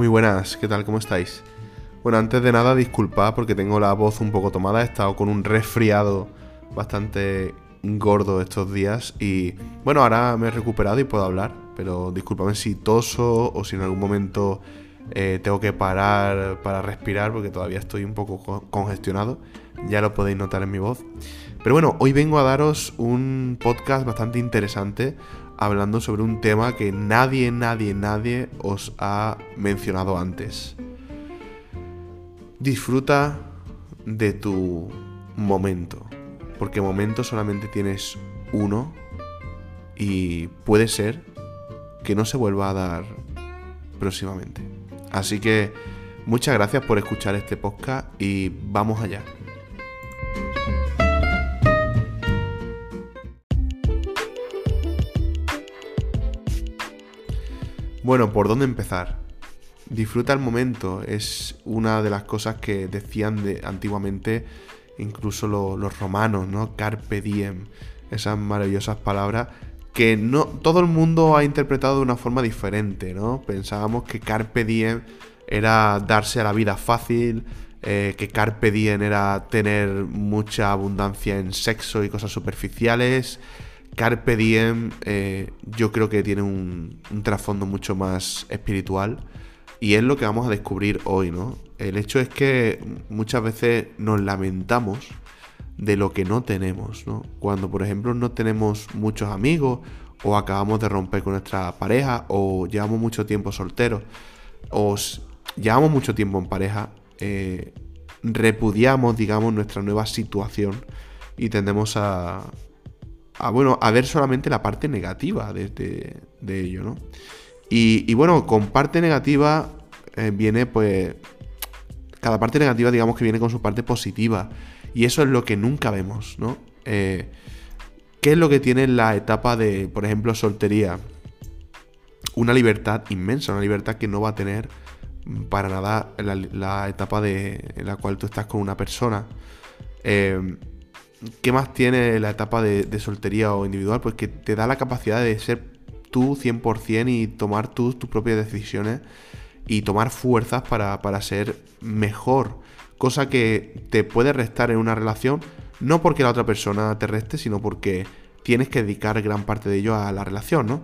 Muy buenas, ¿qué tal? ¿Cómo estáis? Bueno, antes de nada, disculpad porque tengo la voz un poco tomada. He estado con un resfriado bastante gordo estos días y bueno, ahora me he recuperado y puedo hablar, pero discúlpame si toso o si en algún momento eh, tengo que parar para respirar porque todavía estoy un poco congestionado. Ya lo podéis notar en mi voz. Pero bueno, hoy vengo a daros un podcast bastante interesante hablando sobre un tema que nadie, nadie, nadie os ha mencionado antes. Disfruta de tu momento, porque momento solamente tienes uno y puede ser que no se vuelva a dar próximamente. Así que muchas gracias por escuchar este podcast y vamos allá. Bueno, ¿por dónde empezar? Disfruta el momento, es una de las cosas que decían de, antiguamente incluso los romanos, ¿no? Carpe diem, esas maravillosas palabras que no todo el mundo ha interpretado de una forma diferente, ¿no? Pensábamos que carpe diem era darse a la vida fácil, eh, que carpe diem era tener mucha abundancia en sexo y cosas superficiales, Carpe Diem eh, yo creo que tiene un, trasfondo mucho más espiritual y es lo que vamos a descubrir hoy, ¿no? El hecho es que muchas veces nos lamentamos de lo que no tenemos, ¿no? Cuando, por ejemplo, no tenemos muchos amigos o acabamos de romper con nuestra pareja o llevamos mucho tiempo solteros o llevamos mucho tiempo en pareja, eh, repudiamos, digamos, nuestra nueva situación y tendemos a, a, bueno, a ver solamente la parte negativa de, ello, ¿no? Y, bueno, con parte negativa eh, viene pues... Cada parte negativa digamos que viene con su parte positiva. Y eso es lo que nunca vemos, ¿no? Eh, ¿Qué es lo que tiene la etapa de, por ejemplo, soltería? Una libertad inmensa, una libertad que no va a tener para nada la, la etapa de, en la cual tú estás con una persona. Eh, ¿Qué más tiene la etapa de, soltería o individual? Pues que te da la capacidad de ser tú 100% y tomar tus propias decisiones y tomar fuerzas para, para ser mejor. Cosa que te puede restar en una relación, no porque la otra persona te reste, sino porque tienes que dedicar gran parte de ello a la relación, ¿no?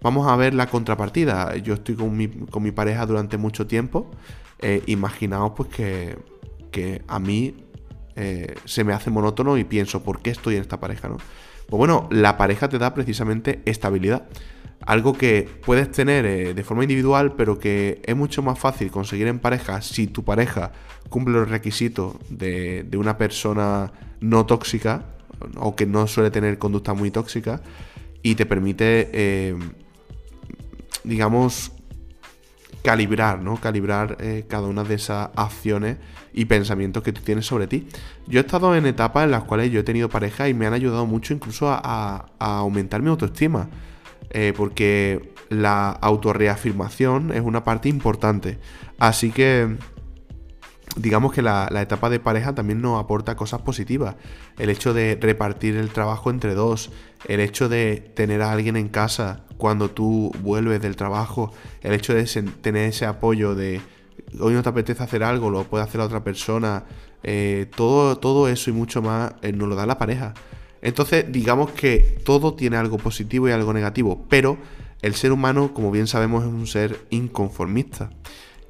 Vamos a ver la contrapartida. Yo estoy con mi, con mi pareja durante mucho tiempo. Eh, imaginaos pues que, que a mí eh, se me hace monótono y pienso, ¿por qué estoy en esta pareja? ¿no? Pues bueno, la pareja te da precisamente estabilidad. Algo que puedes tener eh, de forma individual, pero que es mucho más fácil conseguir en pareja si tu pareja cumple los requisitos de, una persona no tóxica o que no suele tener conducta muy tóxica y te permite, eh, digamos, calibrar, ¿no? Calibrar eh, cada una de esas acciones y pensamientos que tú tienes sobre ti. Yo he estado en etapas en las cuales yo he tenido pareja y me han ayudado mucho incluso a, aumentar mi autoestima. Eh, porque la autorreafirmación es una parte importante. Así que digamos que la, etapa de pareja también nos aporta cosas positivas. El hecho de repartir el trabajo entre dos, el hecho de tener a alguien en casa cuando tú vuelves del trabajo, el hecho de tener ese apoyo de hoy no te apetece hacer algo, lo puede hacer la otra persona, eh, todo, todo eso y mucho más eh, nos lo da la pareja. Entonces digamos que todo tiene algo positivo y algo negativo, pero el ser humano, como bien sabemos, es un ser inconformista.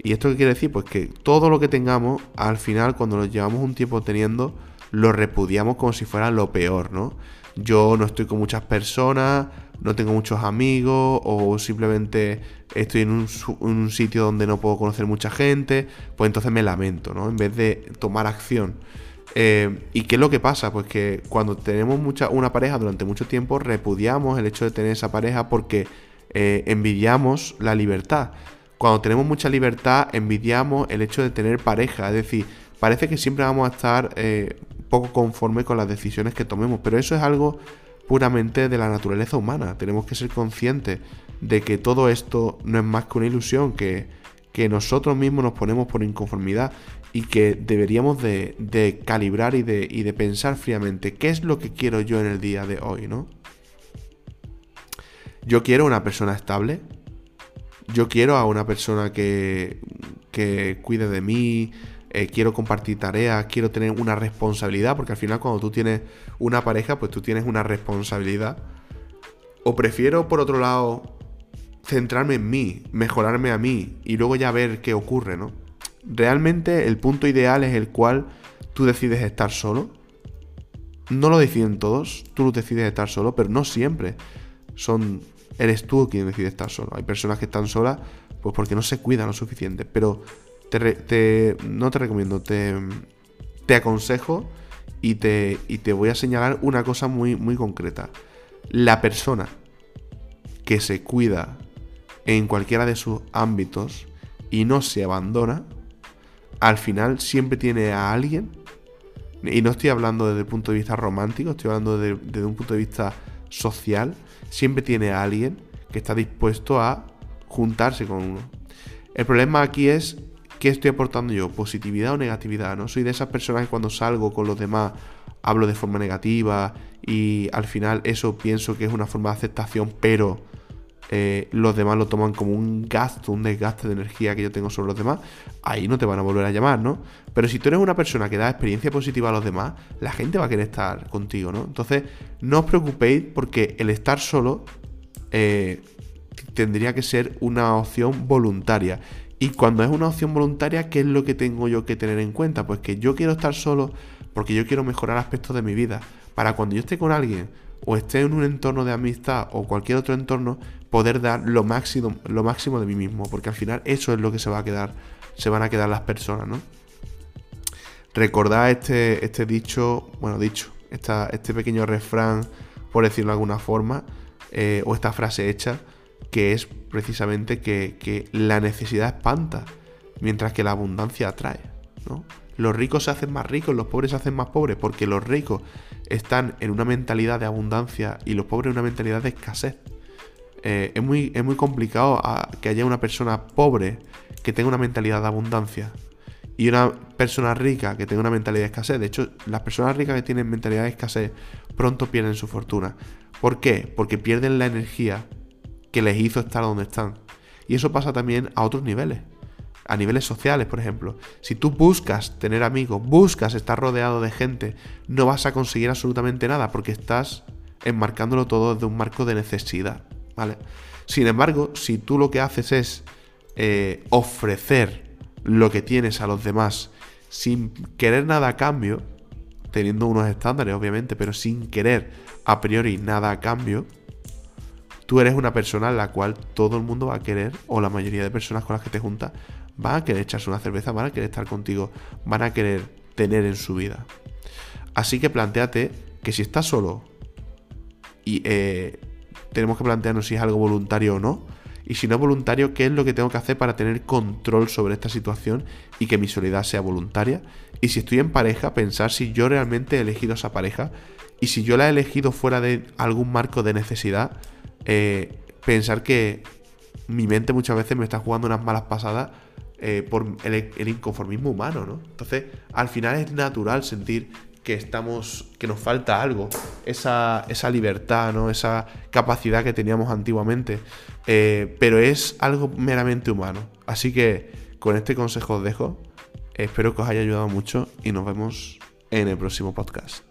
¿Y esto qué quiere decir? Pues que todo lo que tengamos, al final, cuando lo llevamos un tiempo teniendo, lo repudiamos como si fuera lo peor, ¿no? Yo no estoy con muchas personas, no tengo muchos amigos, o simplemente estoy en un, sitio donde no puedo conocer mucha gente, pues entonces me lamento, ¿no? En vez de tomar acción. Eh, ¿Y qué es lo que pasa? Pues que cuando tenemos mucha, una pareja durante mucho tiempo, repudiamos el hecho de tener esa pareja porque eh, envidiamos la libertad. Cuando tenemos mucha libertad, envidiamos el hecho de tener pareja. Es decir, parece que siempre vamos a estar eh, poco conforme con las decisiones que tomemos. Pero eso es algo puramente de la naturaleza humana. Tenemos que ser conscientes de que todo esto no es más que una ilusión, que, nosotros mismos nos ponemos por inconformidad y que deberíamos de, de calibrar y de, y de, pensar fríamente qué es lo que quiero yo en el día de hoy, ¿no? Yo quiero una persona estable, yo quiero a una persona que, que cuide de mí, eh, quiero compartir tareas, quiero tener una responsabilidad, porque al final cuando tú tienes una pareja, pues tú tienes una responsabilidad. O prefiero, por otro lado, centrarme en mí, mejorarme a mí y luego ya ver qué ocurre, ¿no? Realmente el punto ideal es el cual tú decides estar solo. No lo deciden todos, tú decides estar solo, pero no siempre. Son eres tú quien decide estar solo. Hay personas que están solas pues porque no se cuidan lo suficiente, pero te, no te recomiendo, te, te aconsejo y te, y te voy a señalar una cosa muy, muy concreta. La persona que se cuida en cualquiera de sus ámbitos y no se abandona, al final siempre tiene a alguien, y no estoy hablando desde el punto de vista romántico, estoy hablando desde un punto de vista social, siempre tiene a alguien que está dispuesto a juntarse con uno. El problema aquí es qué estoy aportando yo, positividad o negatividad, ¿no? Soy de esas personas que cuando salgo con los demás hablo de forma negativa y al final eso pienso que es una forma de aceptación, pero eh, los demás lo toman como un gasto, un desgaste de energía que yo tengo sobre los demás, ahí no te van a volver a llamar, ¿no? Pero si tú eres una persona que da experiencia positiva a los demás, la gente va a querer estar contigo, ¿no? Entonces, no os preocupéis porque el estar solo eh, tendría que ser una opción voluntaria. Y cuando es una opción voluntaria, ¿qué es lo que tengo yo que tener en cuenta? Pues que yo quiero estar solo porque yo quiero mejorar aspectos de mi vida. Para cuando yo esté con alguien o esté en un entorno de amistad o cualquier otro entorno, poder dar lo máximo, lo máximo de mí mismo, porque al final eso es lo que se va a quedar, se van a quedar las personas, ¿no? Recordad este, este dicho, bueno, dicho, este pequeño refrán, por decirlo de alguna forma, eh, o esta frase hecha, que es precisamente que, que, la necesidad espanta, mientras que la abundancia atrae, ¿no? Los ricos se hacen más ricos, los pobres se hacen más pobres, porque los ricos están en una mentalidad de abundancia y los pobres en una mentalidad de escasez. Eh, es, muy, es muy complicado que haya una persona pobre que tenga una mentalidad de abundancia y una persona rica que tenga una mentalidad de escasez. De hecho, las personas ricas que tienen mentalidad de escasez pronto pierden su fortuna. ¿Por qué? Porque pierden la energía que les hizo estar donde están. Y eso pasa también a otros niveles. A niveles sociales, por ejemplo. Si tú buscas tener amigos, buscas estar rodeado de gente, no vas a conseguir absolutamente nada porque estás enmarcándolo todo desde un marco de necesidad. Sin embargo, si tú lo que haces es eh, ofrecer lo que tienes a los demás sin querer nada a cambio, teniendo unos estándares obviamente, pero sin querer a priori nada a cambio, tú eres una persona en la cual todo el mundo va a querer, o la mayoría de personas con las que te juntas, van a querer echarse una cerveza, van a querer estar contigo, van a querer tener en su vida. Así que planteate que si estás solo y eh, tenemos que plantearnos si es algo voluntario o no. Y si no es voluntario, ¿qué es lo que tengo que hacer para tener control sobre esta situación y que mi soledad sea voluntaria? Y si estoy en pareja, pensar si yo realmente he elegido esa pareja y si yo la he elegido fuera de algún marco de necesidad, eh, pensar que mi mente muchas veces me está jugando unas malas pasadas eh, por el, inconformismo humano, ¿no? Entonces, al final es natural sentir que estamos, que nos falta algo, esa, esa libertad, ¿no? esa capacidad que teníamos antiguamente, eh, pero es algo meramente humano. Así que con este consejo os dejo, espero que os haya ayudado mucho y nos vemos en el próximo podcast.